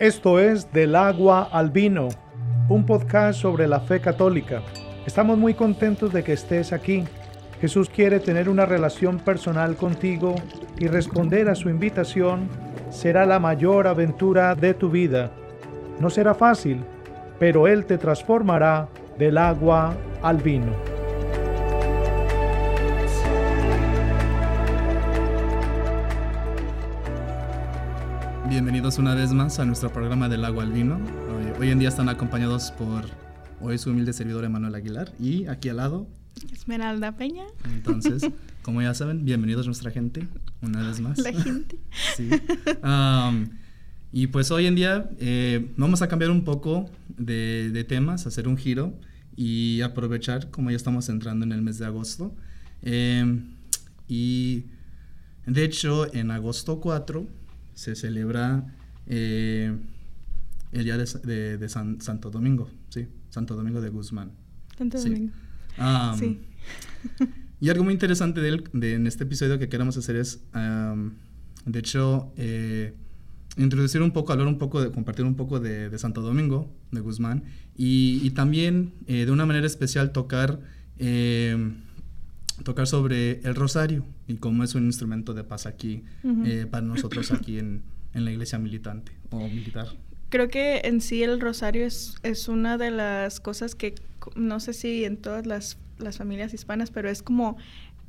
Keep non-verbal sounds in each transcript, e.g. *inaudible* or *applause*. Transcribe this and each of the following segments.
Esto es Del agua al vino, un podcast sobre la fe católica. Estamos muy contentos de que estés aquí. Jesús quiere tener una relación personal contigo y responder a su invitación será la mayor aventura de tu vida. No será fácil, pero Él te transformará del agua al vino. Bienvenidos una vez más a nuestro programa del agua al vino. Hoy, hoy en día están acompañados por hoy su humilde servidor Emanuel Aguilar y aquí al lado Esmeralda Peña. Entonces, *laughs* como ya saben, bienvenidos nuestra gente una vez más. La gente. *laughs* sí. Um, y pues hoy en día eh, vamos a cambiar un poco de, de, temas, hacer un giro y aprovechar como ya estamos entrando en el mes de agosto. Eh, y de hecho, en agosto 4 se celebra eh, el día de, de, de San, Santo Domingo, sí, Santo Domingo de Guzmán. Santo sí. Domingo. Um, sí. y algo muy interesante de, él, de, en este episodio que queremos hacer es, um, de hecho, eh, introducir un poco, hablar un poco, de, compartir un poco de, de Santo Domingo de Guzmán y, y también eh, de una manera especial tocar eh, tocar sobre el rosario y cómo es un instrumento de paz aquí uh -huh. eh, para nosotros aquí en, en, la iglesia militante o militar. Creo que en sí el rosario es, es una de las cosas que no sé si en todas las, las familias hispanas, pero es como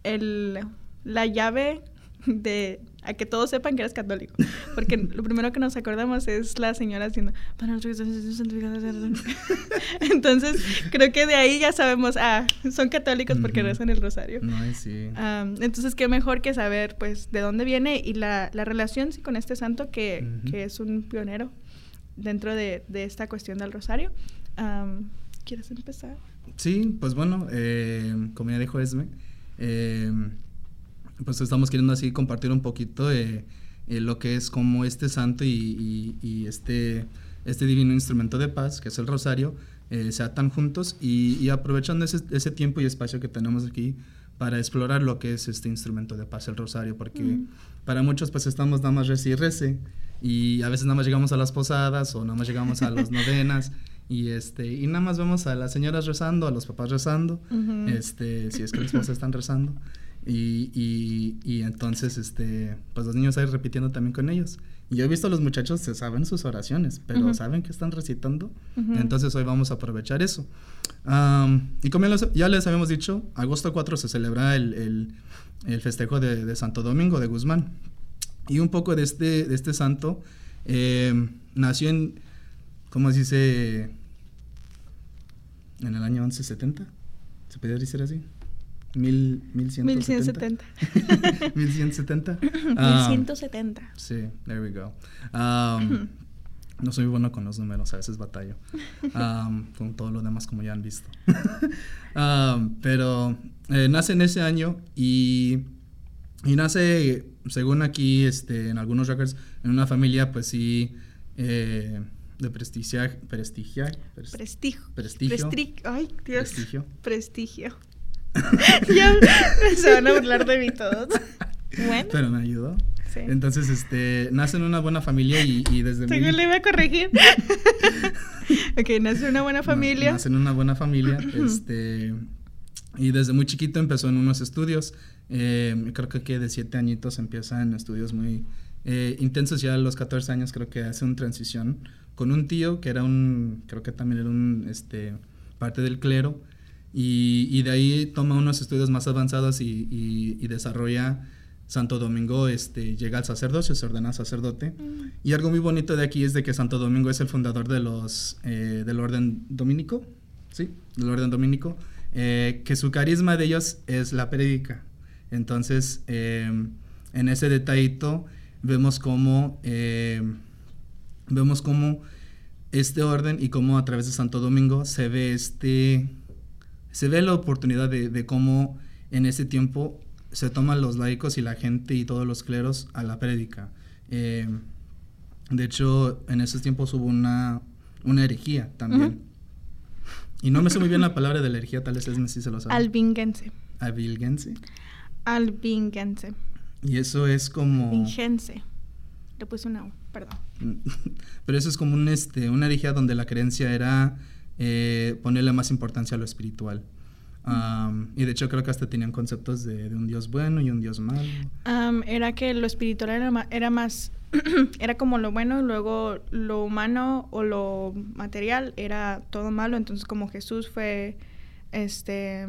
el, la llave de a que todos sepan que eres católico. Porque *laughs* lo primero que nos acordamos es la señora haciendo *laughs* Entonces, creo que de ahí ya sabemos, ah, son católicos porque rezan el rosario. No, sí. Um, entonces, qué mejor que saber, pues, de dónde viene y la, la relación sí, con este santo que, uh -huh. que, es un pionero dentro de, de esta cuestión del rosario. Um, ¿Quieres empezar? Sí, pues bueno, eh, como ya dijo Esme, eh, pues estamos queriendo así compartir un poquito eh, eh, lo que es como este santo y, y, y, este, este divino instrumento de paz, que es el rosario, eh, se atan juntos y, y aprovechando ese, ese, tiempo y espacio que tenemos aquí para explorar lo que es este instrumento de paz, el rosario, porque mm. para muchos pues estamos nada más rece y rece y a veces nada más llegamos a las posadas o nada más llegamos a las *laughs* novenas y este y nada más vemos a las señoras rezando, a los papás rezando, uh -huh. este si es que las esposas están rezando. Y, y, y, entonces, este, pues los niños ahí repitiendo también con ellos. Y yo he visto a los muchachos se saben sus oraciones, pero uh -huh. saben que están recitando. Uh -huh. Entonces hoy vamos a aprovechar eso. Um, y como ya les, ya les, habíamos dicho, agosto 4 se celebra el, el, el festejo de, de, Santo Domingo de Guzmán. Y un poco de este, de este santo eh, nació en, ¿cómo se dice? En el año 1170. ¿Se podría decir así? Mil, 1170. 1170. 1170. Um, sí, there we go. Um, no soy bueno con los números, a veces batallo. Um, con todo lo demás, como ya han visto. *laughs* Pero eh, nace en ese año y, y nace, según aquí, este, en algunos records, en una familia, pues sí. Eh, de prestigiar, prestigiar, pres, prestigio, prestigio, Prestri ay Dios, prestigio, prestigio. *laughs* ya se van a burlar de mí todos. Bueno. Pero me ayudó. Sí. Entonces, este, nace en una buena familia y, y desde Según muy... le iba a corregir. *laughs* ok, nace en una buena familia. Nace en una buena familia, este, y desde muy chiquito empezó en unos estudios. Eh, creo que de siete añitos empieza en estudios muy eh, intensos. Ya a los 14 años creo que hace una transición con un tío que era un, creo que también era un, este, parte del clero y, y, de ahí toma unos estudios más avanzados y, y, y, desarrolla Santo Domingo, este, llega al sacerdocio, se ordena sacerdote. Mm. Y algo muy bonito de aquí es de que Santo Domingo es el fundador de los, eh, del orden dominico, ¿sí? Del orden dominico, eh, que su carisma de ellos es la prédica. Entonces, eh, en ese detallito vemos cómo, vemos cómo este orden y cómo a través de Santo Domingo se ve este se ve la oportunidad de, de, cómo en ese tiempo se toman los laicos y la gente y todos los cleros a la prédica. Eh, de hecho, en esos tiempos hubo una, una herejía también. Uh -huh. Y no me sé muy bien la palabra de la herejía, tal vez es si se lo sabe. Albingense. Albingense. Albingense. Y eso es como... Vingense. Le puse una U. perdón. *laughs* Pero eso es como un, este, una herejía donde la creencia era eh, ponerle más importancia a lo espiritual. y de hecho creo que hasta tenían conceptos de, un Dios bueno y un Dios malo. era que lo espiritual era, era más, *clears throat* era como lo bueno y luego lo humano o lo material era todo malo. Entonces como Jesús fue este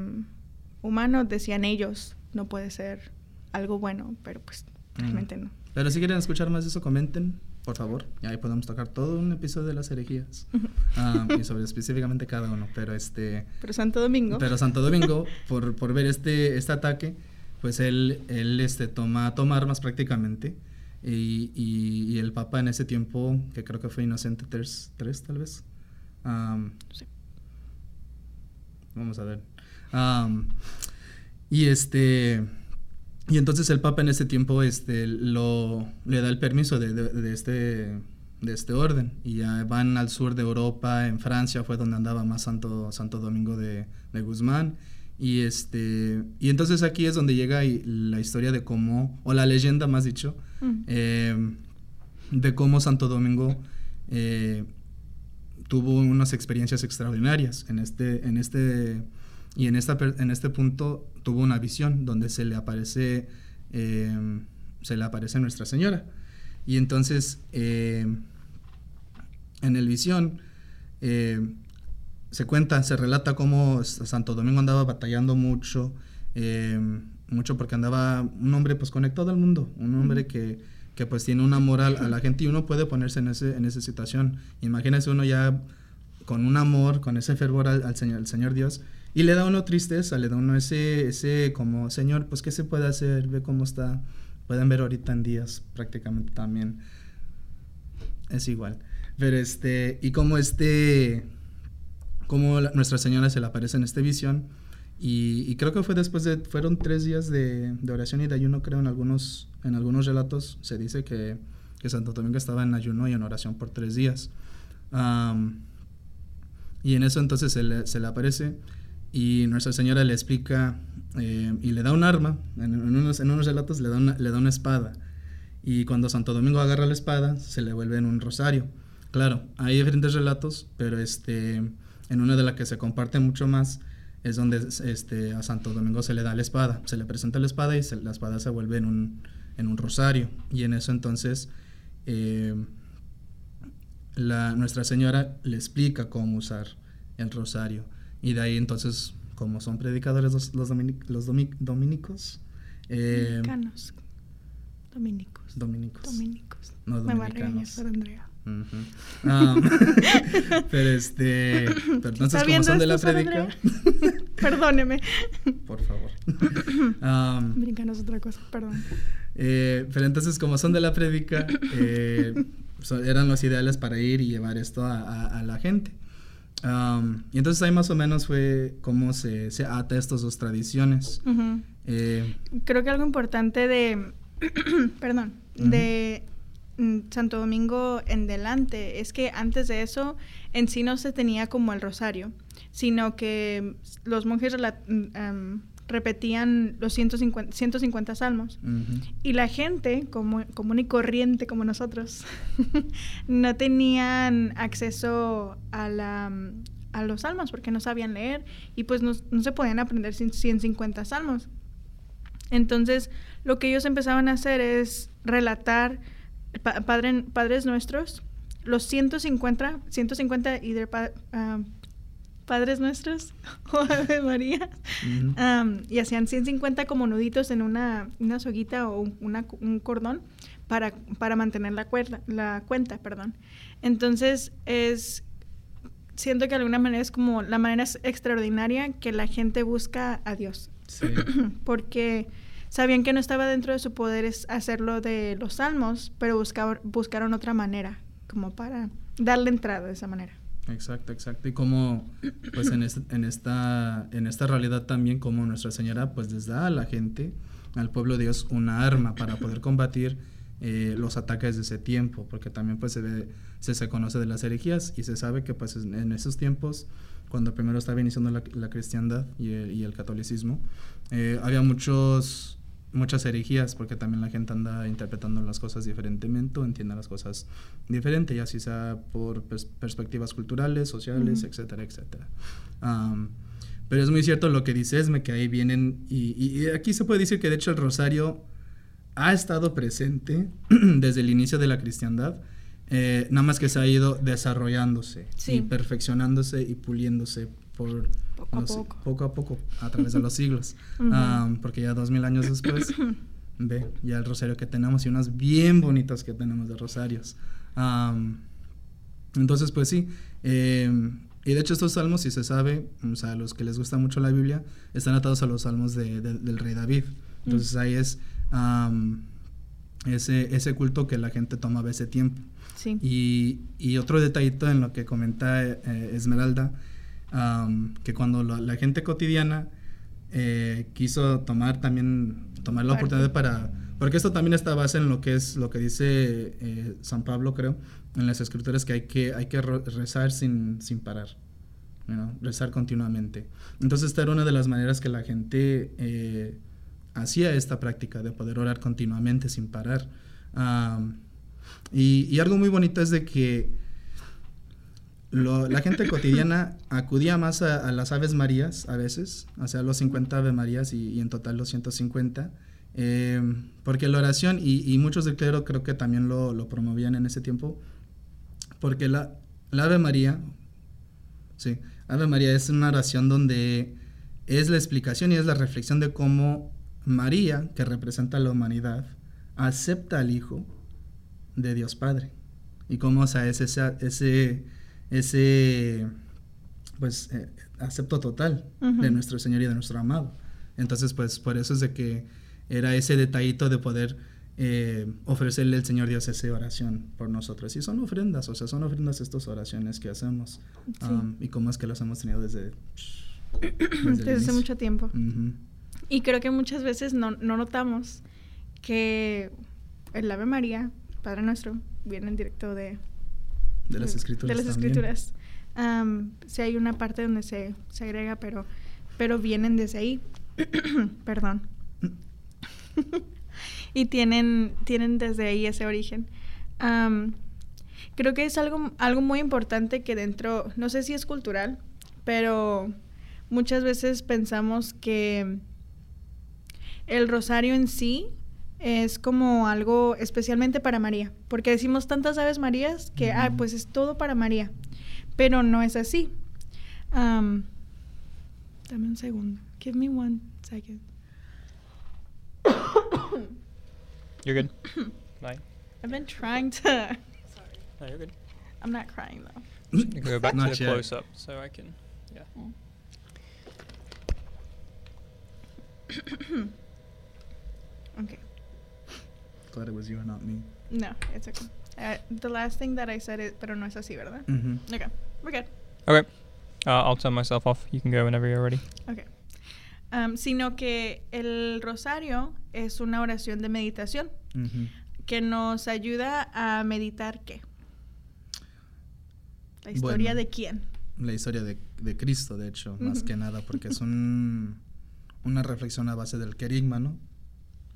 humano, decían ellos, no puede ser algo bueno, pero pues realmente no. Pero si quieren escuchar más de eso, comenten por favor. Y ahí podemos tocar todo un episodio de las herejías. *laughs* Ah, y sobre específicamente cada uno. Pero este. Pero Santo Domingo. Pero Santo Domingo, *laughs* por, por ver este, este ataque, pues él, él este, toma, toma armas prácticamente. Y, y, el Papa en ese tiempo, que creo que fue Inocente 3, tal vez. sí. Vamos a ver. y este y entonces el Papa en ese tiempo este, lo, le da el permiso de, de, este, de este orden. Y ya van al sur de Europa, en Francia fue donde andaba más Santo, Santo Domingo de, Guzmán. Y, este, y entonces aquí es donde llega la historia de cómo, o la leyenda más dicho, mm. eh, de cómo Santo Domingo eh, tuvo unas experiencias extraordinarias en este, en este y en, esta, en este punto tuvo una visión donde se le aparece, eh, se le aparece Nuestra Señora. Y entonces, eh, en el visión, eh, se cuenta, se relata cómo Santo Domingo andaba batallando mucho, mucho porque andaba un hombre pues conectado al mundo, un hombre que, que pues tiene una moral a la gente y uno puede ponerse en, ese, en esa situación. Imagínese uno ya con un amor, con ese fervor al, Señor, al Señor Dios, y le da uno tristeza, le da uno ese, ese como, Señor, pues ¿qué se puede hacer? Ve cómo está. Pueden ver ahorita en días prácticamente también. Es igual. Pero este, y como este, como Nuestra Señora se le aparece en esta visión. Y, creo que fue después de, fueron tres días de, de, oración y de ayuno, creo, en algunos, en algunos relatos se dice que, que Santo Domingo estaba en ayuno y en oración por tres días. y en eso entonces se le, se le aparece y Nuestra Señora le explica eh, y le da un arma, en, unos, en unos relatos le da, una, le da una espada. Y cuando Santo Domingo agarra la espada, se le vuelve en un rosario. Claro, hay diferentes relatos, pero este, en una de las que se comparte mucho más es donde este, a Santo Domingo se le da la espada. Se le presenta la espada y la espada se vuelve en un, en un rosario. Y en eso entonces eh, Nuestra Señora le explica cómo usar el rosario. Y de ahí entonces, como son predicadores los, los, los dominicos. Eh, Dominicanos. Dominicos. Dominicos. Dominicos. No, Me va a regañar por Andrea. Um, *laughs* pero este. Pero entonces, como son de la predica. *laughs* Perdóneme. Por favor. *laughs* Um, Dominicanos otra cosa, perdón. Eh, pero entonces, como son de la predica, eh, eran los ideales para ir y llevar esto a, a la gente y entonces ahí más o menos fue cómo se, se ata estas dos tradiciones. Eh, Creo que algo importante de, *clears throat* perdón, de mm, Santo Domingo en delante es que antes de eso en sí no se tenía como el rosario, sino que los monjes repetían los 150, 150 salmos. Y la gente, como, común y corriente como nosotros, *laughs* no tenían acceso a, la, a los salmos porque no sabían leer y pues no, se podían aprender 150 salmos. Entonces, lo que ellos empezaban a hacer es relatar padre, Padres Nuestros, los 150, 150 y de, Padres Nuestros *laughs* o Ave María. y hacían 150 como nuditos en una, una soguita o un cordón para, para mantener la, cuerda, la cuenta. Perdón. Entonces, es siento que de alguna manera es como la manera extraordinaria que la gente busca a Dios. *clears throat* Porque sabían que no estaba dentro de su poder hacerlo de los salmos, pero buscaron otra manera, como para darle entrada de esa manera. Exacto, exacto. Y como, pues en, en, esta, en esta realidad también, como Nuestra Señora, pues les da a la gente, al pueblo de Dios, una arma para poder combatir eh, los ataques de ese tiempo, porque también pues se, ve, se, se, conoce de las herejías y se sabe que pues en esos tiempos, cuando primero estaba iniciando la, la cristiandad y el, y el catolicismo, eh, había muchos muchas herejías, porque también la gente anda interpretando las cosas diferentemente o entiende las cosas diferente, ya sea por perspectivas culturales, sociales, etcétera, etcétera. pero es muy cierto lo que dice Esme, que ahí vienen, y, y, aquí se puede decir que de hecho el rosario ha estado presente *clears throat* desde el inicio de la cristiandad, eh, nada más que se ha ido desarrollándose y perfeccionándose y puliéndose por poco a poco. poco a poco a través de los siglos. *laughs* porque ya dos mil años después, *coughs* ve ya el rosario que tenemos y unas bien bonitas que tenemos de rosarios. entonces, pues sí. Em, y de hecho estos salmos, si se sabe, o sea, los que les gusta mucho la Biblia, están atados a los salmos de, del rey David. Entonces ahí es ese, ese culto que la gente tomaba ese tiempo. Y, y, otro detallito en lo que comenta eh, Esmeralda, que cuando la, gente cotidiana eh, quiso tomar también, tomar la oportunidad para, porque esto también está base en lo que es, lo que dice eh, San Pablo, creo, en las escrituras, que hay que, hay que rezar sin, sin parar, rezar continuamente. Entonces esta era una de las maneras que la gente hacía esta práctica de poder orar continuamente sin parar. y, algo muy bonito es de que la gente cotidiana acudía más a, las Aves Marías a veces, sea, los 50 Ave Marías y, en total los 150, em, porque la oración, y, muchos del clero creo que también lo, promovían en ese tiempo, porque la, la Ave María, sí, Ave María es una oración donde es la explicación y es la reflexión de cómo María, que representa a la humanidad, acepta al Hijo de Dios Padre. Y cómo, o sea, es ese, ese, ese pues, eh, acepto total de nuestro Señor y de nuestro amado. Entonces, pues, por eso es de que era ese detallito de poder eh, ofrecerle al Señor Dios esa oración por nosotros. Y son ofrendas, o sea, son ofrendas estas oraciones que hacemos. Um, y cómo es que las hemos tenido desde... *clears throat* Desde, hace mucho tiempo. Y creo que muchas veces no, notamos que el Ave María, Padre Nuestro, viene en directo de... De las escrituras. De las escrituras. sí hay una parte donde se, se agrega, pero, pero vienen desde ahí. *coughs* Perdón. *laughs* y tienen, tienen desde ahí ese origen. creo que es algo, algo muy importante que dentro, no sé si es cultural, pero muchas veces pensamos que el rosario en sí es como algo especialmente para María, porque decimos tantas aves Marías que, ah, pues es todo para María, pero no es así. dame un segundo. Give me one second. You're good. *coughs* Bye. I've been trying to. Sorry. *laughs* No, you're good. I'm not crying though. You can go back to the close up so I can. Yeah. Mm. *coughs* Okay. Glad it was you and not me. No, it's okay. Uh, the last thing that I said is, pero no es así, ¿verdad? Mm-hmm. Okay, we're good. Okay. Uh, I'll turn myself off. You can go whenever you're ready. Okay. Um, sino que el rosario es una oración de meditación mm-hmm. que nos ayuda a meditar qué. La historia de quién. La historia de, de Cristo, de hecho, más que nada, porque es un, una reflexión a base del querigma, ¿no?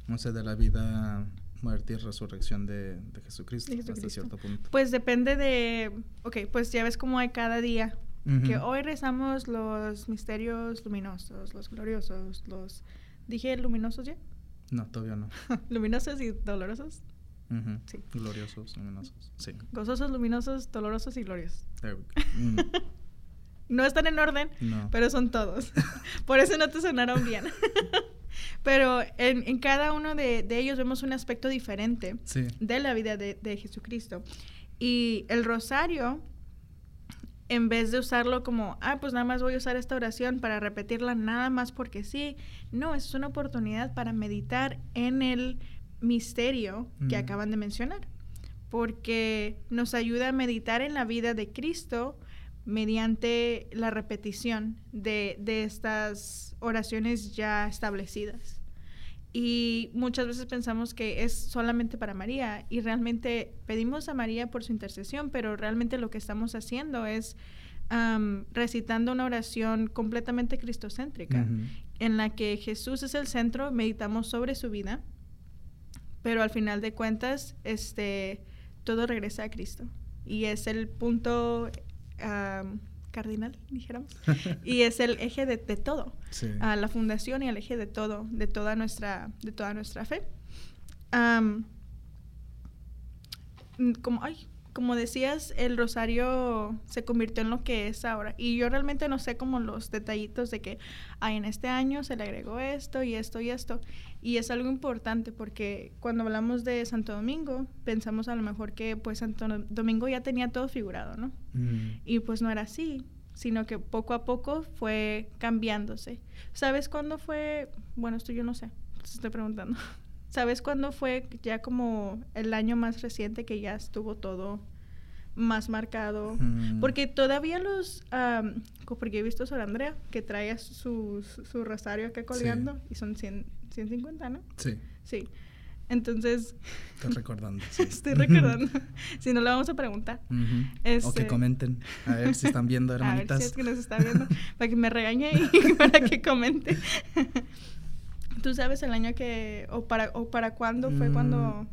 no sé, de la vida, muerte y resurrección de, Jesucristo, hasta cierto punto. Pues depende de, ok, pues ya ves cómo hay cada día, que hoy rezamos los misterios luminosos, los gloriosos, los... ¿Dije luminosos ya? No, todavía no. *laughs* ¿Luminosos y dolorosos? Sí. Gloriosos, luminosos, sí. Gozosos, luminosos, dolorosos y gloriosos. Mm. *laughs* no están en orden, pero son todos. *laughs* Por eso no te sonaron bien. Pero en, cada uno de, ellos vemos un aspecto diferente de la vida de, Jesucristo. Y el rosario, en vez de usarlo como, ah, pues nada más voy a usar esta oración para repetirla nada más porque sí, no, es una oportunidad para meditar en el misterio que acaban de mencionar. Porque nos ayuda a meditar en la vida de Cristo mediante la repetición de, estas oraciones ya establecidas. Y muchas veces pensamos que es solamente para María y realmente pedimos a María por su intercesión, pero realmente lo que estamos haciendo es recitando una oración completamente cristocéntrica, Ujú. en la que Jesús es el centro, meditamos sobre su vida, pero al final de cuentas, este, todo regresa a Cristo. Y es el punto cardinal, dijéramos. *laughs* y es el eje de, de todo. Sí. a la fundación y el eje de todo, de toda nuestra, de toda nuestra fe. Como, ay, como decías, el rosario se convirtió en lo que es ahora. Y yo realmente no sé como los detallitos de que, ay, en este año se le agregó esto y esto y esto. Y es algo importante porque cuando hablamos de Santo Domingo, pensamos a lo mejor que pues Santo Domingo ya tenía todo figurado, ¿no? Mm. Y pues no era así, sino que poco a poco fue cambiándose. ¿Sabes cuándo fue? Bueno, esto yo no sé, te estoy preguntando. *laughs* ¿Sabes cuándo fue ya como el año más reciente que ya estuvo todo más marcado? Mm. Porque todavía los... co- porque he visto a Sor Andrea que trae su, su, su rosario acá colgando y son 100, 150, ¿no? Sí, Sí. Entonces, estás recordando. sí. *laughs* estoy recordando. *laughs* si no, le vamos a preguntar. O Este- que comenten. A ver si están viendo, *laughs* A ver si hermanitas. es que nos está viendo, para que me regañe y para que comente. ¿Tú sabes el año que, o para, o para cuándo fue Mm, cuando...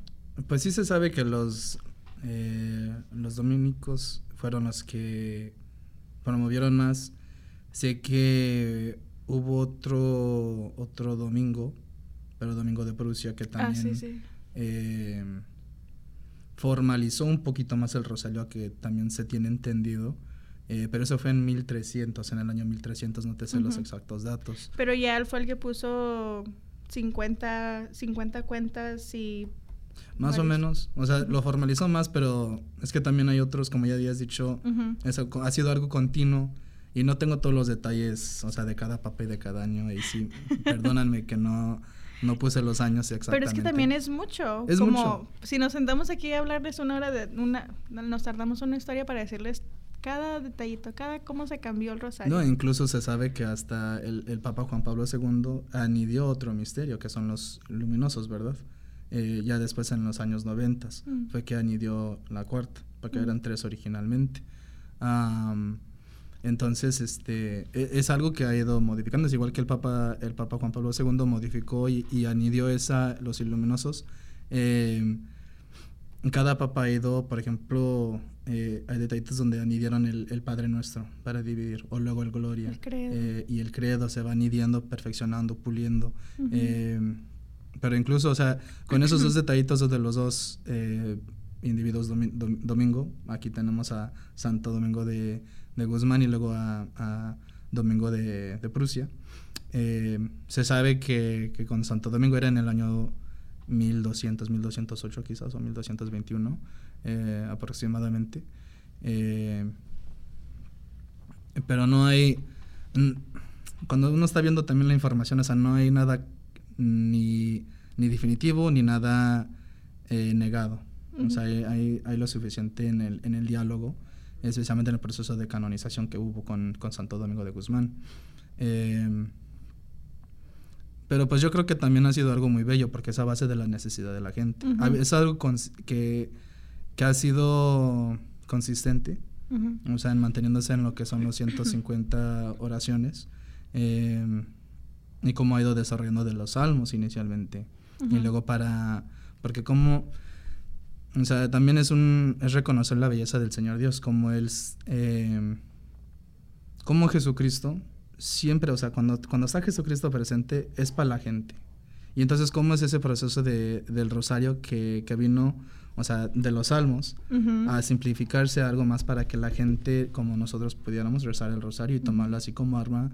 Pues sí se sabe que los, eh, los dominicos fueron los que promovieron más. Sé que hubo otro, otro domingo, pero domingo de Prusia, que Ah, también sí, sí. eh, formalizó un poquito más el rosario, a que también se tiene entendido. Eh, pero eso fue en 1300, en el año 1300, no te sé los Ujú. exactos datos. Pero ya él fue el que puso 50, 50 cuentas y... Más o menos, o sea, lo formalizó más, pero es que también hay otros, como ya habías dicho, Ujú. eso co- ha sido algo continuo y no tengo todos los detalles, o sea, de cada papel de cada año y sí, *laughs* perdónanme que no, no puse los años Pero exactamente. es que también es mucho. Es como mucho. si nos sentamos aquí a hablarles una hora de una, nos tardamos una historia para decirles cada detallito, cada cómo se cambió el rosario. No, incluso se sabe que hasta el, el Papa Juan Pablo II anidió otro misterio, que son los luminosos, ¿verdad? Eh, ya después en los años 90 Mm. fue que anidió la cuarta, porque Mm. eran tres originalmente. Entonces, este, e- es algo que ha ido modificando, es igual que el Papa, el Papa Juan Pablo II modificó y, y anidió esa, los iluminosos. Em, cada papa ha ido, por ejemplo, eh, hay detallitos donde anidieron el, el Padre Nuestro para dividir, o luego el Gloria. El credo. eh, y el credo se va anidiendo, perfeccionando, puliendo. Eh, pero incluso, o sea, con esos dos detallitos de los dos eh, individuos domi- dom- domingo, aquí tenemos a Santo Domingo de, de Guzmán y luego a, a Domingo de, de Prusia. Eh, se sabe que, que con Santo Domingo era en el año 1200, 1208 quizás, o 1221 eh, aproximadamente. Eh, pero no hay... Cuando uno está viendo también la información, o sea, no hay nada ni, ni definitivo ni nada eh, negado. O sea, hay, hay, hay lo suficiente en el, en el diálogo, especialmente en el proceso de canonización que hubo con, con Santo Domingo de Guzmán. Eh, pero pues yo creo que también ha sido algo muy bello porque es a base de la necesidad de la gente. Ujú. Ha- Es algo que, que ha sido consistente, Ujú. o sea, en manteniéndose en lo que son los 150 *laughs* oraciones eh, y cómo ha ido desarrollando de los salmos inicialmente. Y Ujú. luego para, porque como, o sea, también es un, es reconocer la belleza del Señor Dios, como Él, eh, como Jesucristo, siempre, o sea, cuando, cuando está Jesucristo presente, es para la gente. Y entonces, ¿cómo es ese proceso de, del rosario que, que vino, o sea, de los salmos, Ujú. a simplificarse a algo más para que la gente, como nosotros, pudiéramos rezar el rosario y tomarlo así como arma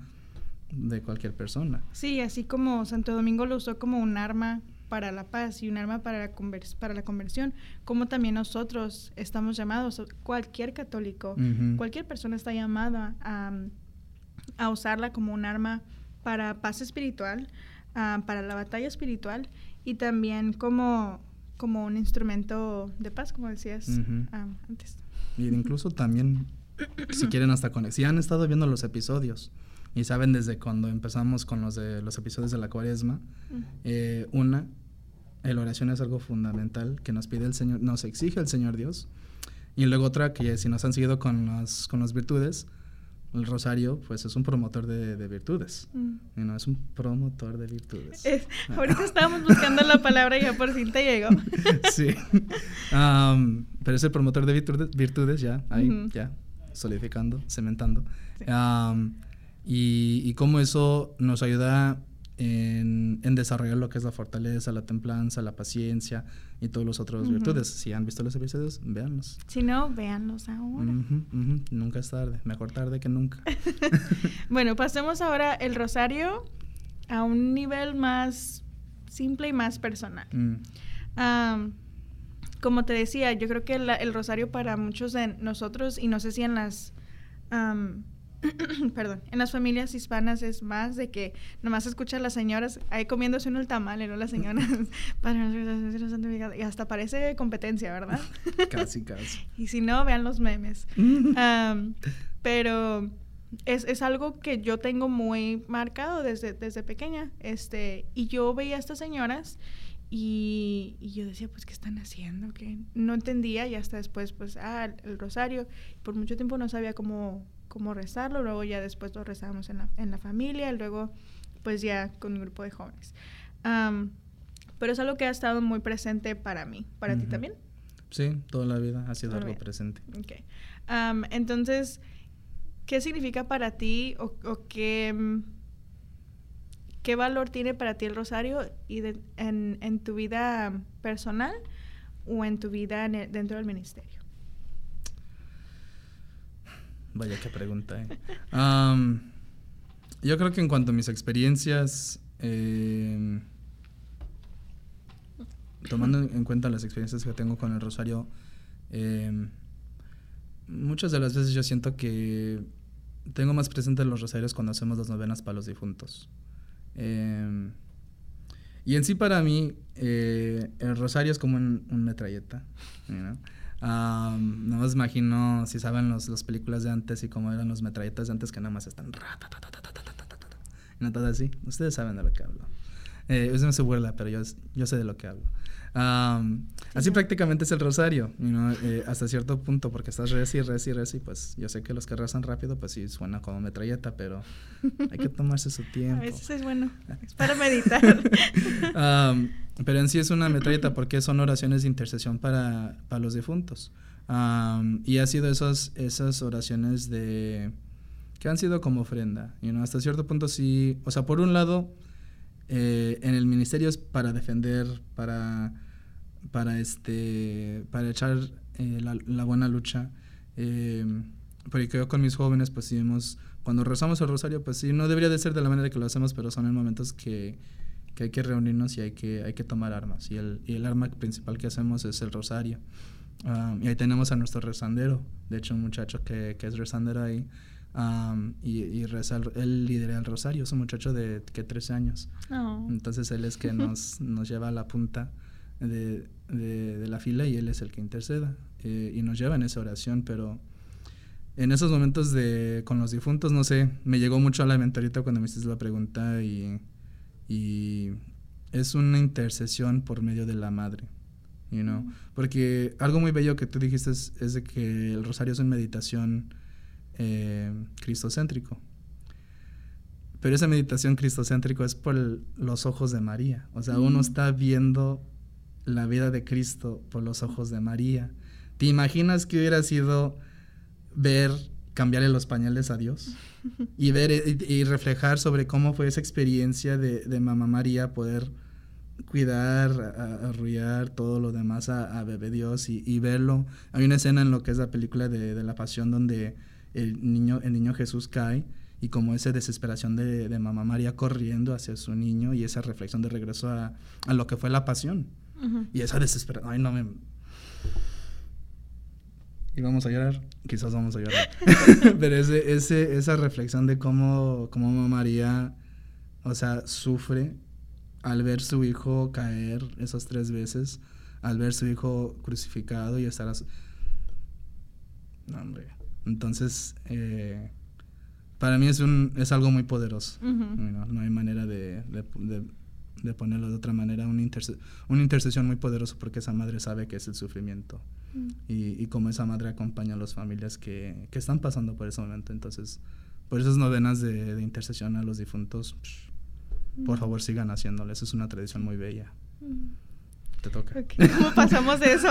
de cualquier persona? Sí, así como Santo Domingo lo usó como un arma para la paz y un arma para la, convers- para la conversión, como también nosotros estamos llamados, cualquier católico, cualquier persona está llamada a, a usarla como un arma para paz espiritual, ah, para la batalla espiritual y también como, como un instrumento de paz, como decías ah, antes. Y incluso también, si quieren hasta con... Si han estado viendo los episodios y saben desde cuando empezamos con los, de, los episodios de la cuaresma, eh, una, la oración es algo fundamental que nos pide el Señor, nos exige el Señor Dios. Y luego otra, que si nos han seguido con las, con las virtudes, el rosario, pues es un promotor de, de virtudes. Mm. You know, es un promotor de virtudes. Es- *laughs* ahorita estábamos buscando la palabra y ya por fin te llegó. *laughs* sí. Am, pero es el promotor de virtudes, virtudes ya, ahí, ya, solidificando, cementando. Sí. Am, y, y cómo eso nos ayuda en, en desarrollar lo que es la fortaleza, la templanza, la paciencia y todos los otros virtudes. Si han visto los episodios, véanlos. Si no, véanlos ahora. Nunca es tarde, mejor tarde que nunca. *laughs* Bueno, pasemos ahora el rosario a un nivel más simple y más personal. Mm, como te decía, yo creo que la- el rosario para muchos de nosotros, y no sé si en las, am, *clears throat* perdón, en las familias hispanas es más de que nomás escucha a las señoras ahí comiéndose uno el tamal, ¿no? Las señoras, Padre nuestro, santificado", y hasta parece competencia, ¿verdad? *laughs* casi, casi. *laughs* y si no, vean los memes. *laughs* Pero es, es algo que yo tengo muy marcado desde, desde pequeña. Este, y yo veía a estas señoras y, y yo decía, pues, ¿qué están haciendo? que No entendía y hasta después, pues, ah, el, el rosario. Por mucho tiempo no sabía cómo, cómo rezarlo. Luego ya después lo rezábamos en la, en la familia. Luego, pues, ya con un grupo de jóvenes. Pero es algo que ha estado muy presente para mí. ¿Para ti también? Sí, toda la vida ha sido Toda algo presente. Ok. Am, entonces, ¿qué significa para ti o, o qué, mm, qué valor tiene para ti el rosario y de- en, en tu vida personal o en tu vida en el- dentro del ministerio? Vaya qué pregunta. ¿eh? Yo creo que en cuanto a mis experiencias, eh, tomando en cuenta las experiencias que tengo con el rosario, eh, muchas de las veces yo siento que tengo más presente los rosarios cuando hacemos las novenas para los difuntos. Eh, y en sí para mí eh, el rosario es como un, un metralleta. you Um, no os imagino si saben las los películas de antes y cómo eran los metralletas de antes que nada más están... Y no todo así. Ustedes saben de lo que hablo. Eh, usted no burla, pero yo, yo sé de lo que hablo. Am, así prácticamente es el rosario, you know, eh, hasta cierto punto, porque estás reci, reci, reci, pues yo sé que los que rezan rápido, pues sí suena como metralleta, pero hay que tomarse su *laughs* A tiempo. veces es bueno, es para *laughs* meditar. Am, pero en sí es una metralleta porque son oraciones de intercesión para, para los difuntos. Am, y ha sido esas, esas oraciones de que han sido como ofrenda. you know, hasta cierto punto sí, o sea, por un lado, eh, en el ministerio es para defender, para, para, este, para echar eh, la, la buena lucha. Eh, porque yo con mis jóvenes, pues sí, cuando rezamos el rosario, pues sí, no debería de ser de la manera que lo hacemos, pero son en momentos que, que hay que reunirnos y hay que, hay que tomar armas. Y el, y el arma principal que hacemos es el rosario. Um, y ahí tenemos a nuestro rezandero, de hecho un muchacho que, que es rezandero ahí, um, y, y reza, el- él lidera el rosario, es un muchacho de que 13 años. No. Entonces él es que nos, *laughs* nos lleva a la punta de, de- de la fila y él es el que interceda eh, y nos lleva en esa oración, pero en esos momentos de con los difuntos, no sé, me llegó mucho a la mente ahorita cuando me hiciste la pregunta y, y es una intercesión por medio de la madre. You know? Porque algo muy bello que tú dijiste es, es de que el rosario es una meditación eh, cristocéntrico. Pero esa meditación cristocéntrico es por el- los ojos de María. O sea, uno Mm. está viendo la vida de Cristo por los ojos de María. ¿Te imaginas que hubiera sido ver cambiarle los pañales a Dios? Y ver eh, y, y reflejar sobre cómo fue esa experiencia de, de Mamá María poder cuidar, arrullar todo lo demás a, a bebé Dios y, y verlo. Hay una escena en lo que es la película de, de la pasión donde el niño, el niño Jesús cae y como esa desesperación de, de mamá María corriendo hacia su niño y esa reflexión de regreso a, a lo que fue la pasión. Ujú. Y esa desesperación, ay no me... ¿Y vamos a llorar? Quizás vamos a llorar. *laughs* Pero ese, ese, esa reflexión de cómo, cómo mamá María, o sea, sufre al ver su hijo caer esas tres veces, al ver su hijo crucificado y estar... a su- No, hombre. Entonces, eh, para mí es, un, es algo muy poderoso. Ujú. You know, no hay manera de, de- de- de ponerlo de otra manera, una, una intercesión muy poderosa porque esa madre sabe que es el sufrimiento mm. y, y como esa madre acompaña a las familias que, que, están pasando por ese momento. Entonces, por esas novenas de, intercesión a los difuntos, por mm. favor sigan haciéndoles, es una tradición muy bella. Te toca. ¿Cómo pasamos de eso?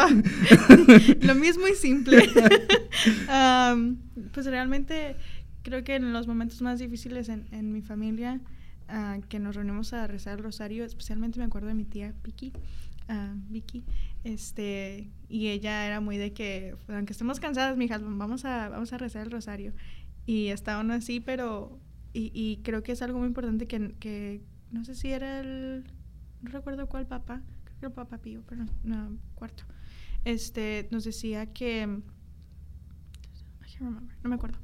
*laughs* Lo mismo y simple. *laughs* pues realmente creo que en los momentos más difíciles en, en mi familia, uh, que nos reunimos a rezar el rosario, especialmente me acuerdo de mi tía Vicky, uh, Vicky, este, y ella era muy de que, aunque estemos cansadas, mijas, vamos a, vamos a rezar el rosario. Y estaban así, pero, y, y, creo que es algo muy importante que, que, no sé si era el, no recuerdo cuál papá, el papá Pío, pero no, cuarto, este, nos decía que, no me acuerdo,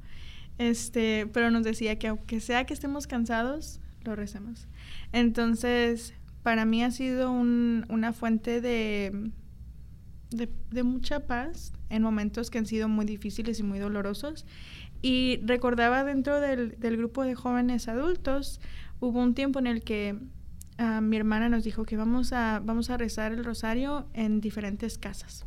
este, pero nos decía que aunque sea que estemos cansados, lo recemos. Entonces, para mí ha sido un, una fuente de, de, mucha paz en momentos que han sido muy difíciles y muy dolorosos. Y recordaba dentro del, del grupo de jóvenes adultos, hubo un tiempo en el que ah, mi hermana nos dijo que vamos a, vamos a rezar el rosario en diferentes casas.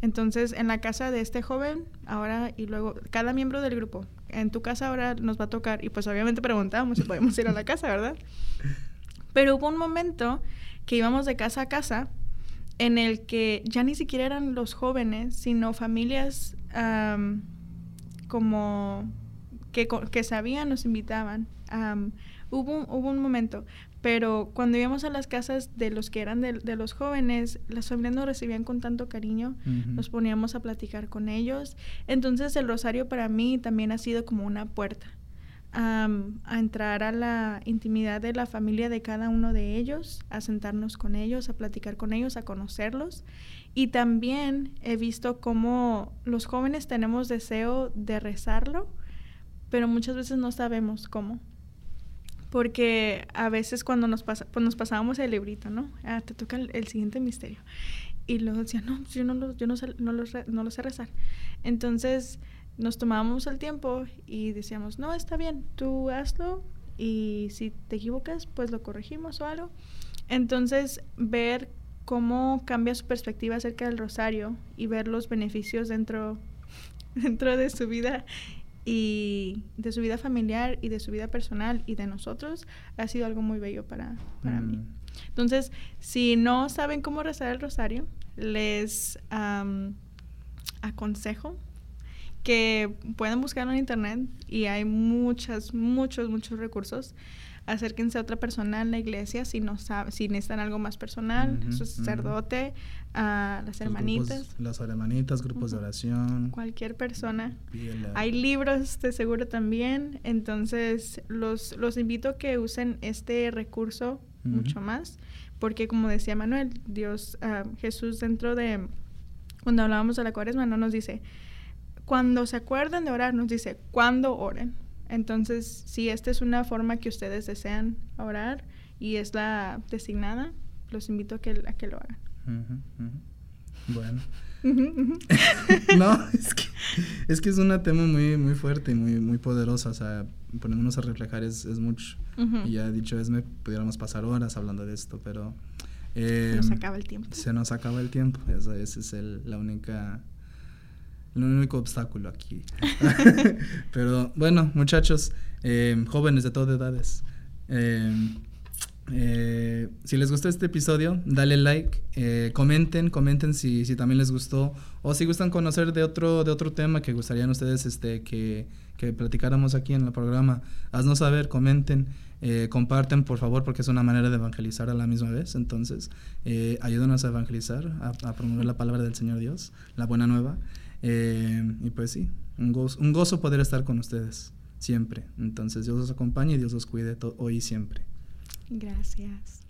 Entonces, en la casa de este joven, ahora y luego, cada miembro del grupo, en tu casa ahora nos va a tocar, y pues obviamente preguntábamos si podemos ir a la casa, ¿verdad? Pero hubo un momento que íbamos de casa a casa en el que ya ni siquiera eran los jóvenes, sino familias como que, que, sabían, nos invitaban. hubo, hubo un momento pero cuando íbamos a las casas de los que eran de, los jóvenes, las familias nos recibían con tanto cariño, nos poníamos a platicar con ellos. Entonces el rosario para mí también ha sido como una puerta a entrar a la intimidad de la familia de cada uno de ellos, a sentarnos con ellos, a platicar con ellos, a conocerlos. Y también he visto cómo los jóvenes tenemos deseo de rezarlo, pero muchas veces no sabemos cómo porque a veces cuando nos, pasa, pues nos pasábamos el librito, ¿no? Ah, te toca el, siguiente misterio. Y luego decía, no, yo no lo, yo no, no, lo, no lo sé rezar. Entonces nos tomábamos el tiempo y decíamos, no, está bien, tú hazlo y si te equivocas, pues lo corregimos o algo. Entonces, ver cómo cambia su perspectiva acerca del rosario y ver los beneficios dentro, *laughs* dentro de su vida y de su vida familiar y de su vida personal y de nosotros ha sido algo muy bello para, para mí. Mm. Entonces, si no saben cómo rezar el rosario, les aconsejo que puedan buscarlo en internet y hay muchas, muchos, muchos recursos acérquense a otra persona en la iglesia si no sabe, si necesitan algo más personal, su sacerdote, a las hermanitas. las hermanitas, grupos de oración. Cualquier persona. Hay libros de seguro también, entonces los, los invito a que usen este recurso mucho más, porque como decía Manuel, Dios, ah, Jesús dentro de, cuando hablábamos de la cuaresma, no nos dice, cuando se acuerden de orar, nos dice, cuando oren. Entonces, si esta es una forma que ustedes desean orar y es la designada, los invito a que, a que lo hagan. Bueno. *laughs* *laughs* no, es que, es que es un tema muy, muy fuerte y muy, muy poderosa. O sea, poniéndonos a reflejar es, es mucho. Y ya dicho es, me pudiéramos pasar horas hablando de esto, pero... se nos em, acaba el tiempo. Se nos acaba el tiempo. Esa, esa es el, la única el único obstáculo aquí. *laughs* Pero bueno, muchachos, eh, jóvenes de todas edades, eh, eh, si les gustó este episodio, dale like, comenten, comenten si, si, también les gustó o si gustan conocer de otro, de otro tema que gustarían ustedes este, que, que platicáramos aquí en el programa. Haznos saber, comenten. comparten por favor porque es una manera de evangelizar a la misma vez entonces ayúdanos a evangelizar a promover la palabra del Señor Dios la buena nueva eh, y pues sí, un gozo, un gozo poder estar con ustedes siempre. Entonces Dios los acompañe y Dios los cuide hoy y siempre. Gracias.